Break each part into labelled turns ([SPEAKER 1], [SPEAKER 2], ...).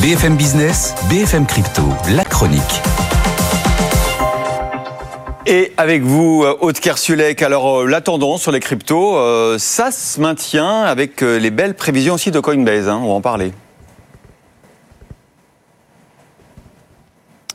[SPEAKER 1] BFM Business, BFM Crypto, la chronique.
[SPEAKER 2] Et avec vous, euh, Aude Kersulek, alors euh, la tendance sur les cryptos, euh, ça se maintient avec les belles prévisions aussi de Coinbase, hein, on va en parler.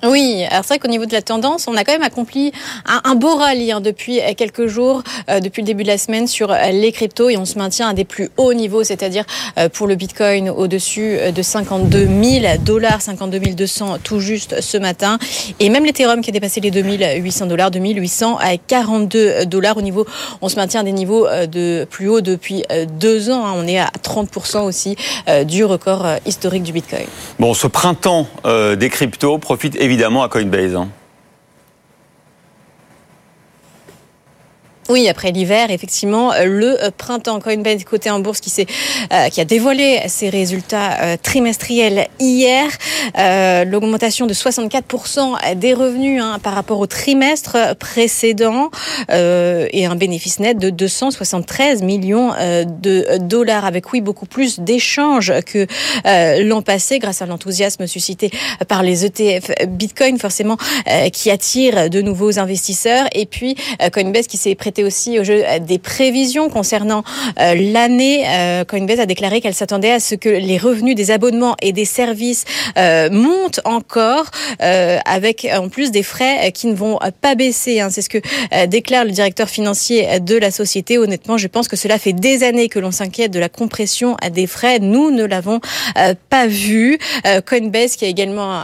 [SPEAKER 3] Oui, alors c'est vrai qu'au niveau de la tendance, on a quand même accompli un, beau rallye hein, depuis quelques jours, euh, depuis le début de la semaine sur euh, les cryptos et on se maintient à des plus hauts niveaux, c'est-à-dire euh, pour le Bitcoin au-dessus de 52 000 dollars, 52 200 tout juste ce matin, et même l'Ethereum qui a dépassé les 2800 dollars, 2842 dollars au niveau, on se maintient à des niveaux de plus haut depuis deux ans, hein. on est à 30% aussi du record historique du Bitcoin.
[SPEAKER 2] Bon, ce printemps des cryptos profite évidemment évidemment à Coinbase. Hein.
[SPEAKER 3] Oui, après l'hiver, effectivement, euh, le euh, printemps. Coinbase côté en bourse qui, s'est, euh, qui a dévoilé ses résultats trimestriels hier, l'augmentation de 64% des revenus hein, par rapport au trimestre précédent et un bénéfice net de 273 millions de dollars avec oui beaucoup plus d'échanges que l'an passé grâce à l'enthousiasme suscité par les ETF Bitcoin forcément qui attire de nouveaux investisseurs. Et puis Coinbase qui s'est prêté aussi au jeu des prévisions concernant euh, l'année. Euh, Coinbase a déclaré qu'elle s'attendait à ce que les revenus des abonnements et des services euh, montent encore, avec en plus des frais qui ne vont pas baisser. Hein. C'est ce que déclare le directeur financier de la société. Honnêtement, je pense que cela fait des années que l'on s'inquiète de la compression des frais. Nous ne l'avons pas vu. Coinbase qui a également euh,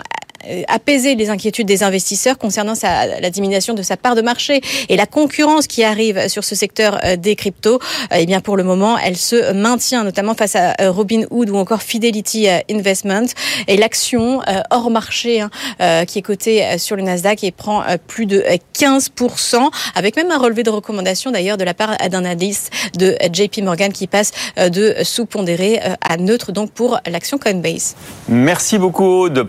[SPEAKER 3] apaiser les inquiétudes des investisseurs concernant la diminution de sa part de marché et la concurrence qui arrive sur ce secteur euh, des cryptos. Euh, eh bien, pour le moment, elle se maintient, notamment face à Robinhood ou encore Fidelity Investment. Et l'action hors marché, hein, qui est cotée sur le Nasdaq et prend plus de 15%, avec même un relevé de recommandation d'ailleurs de la part d'un indice de JP Morgan qui passe de sous-pondéré à neutre donc pour l'action Coinbase.
[SPEAKER 2] Merci beaucoup de